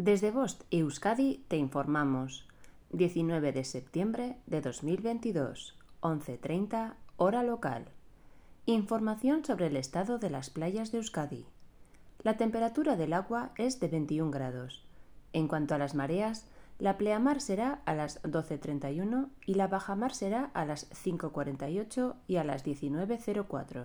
Desde Bost Euskadi te informamos. 19 de septiembre de 2022, 11.30, hora local. Información sobre el estado de las playas de Euskadi. La temperatura del agua es de 21 grados. En cuanto a las mareas, la pleamar será a las 12.31 y la bajamar será a las 5.48 y a las 19.04.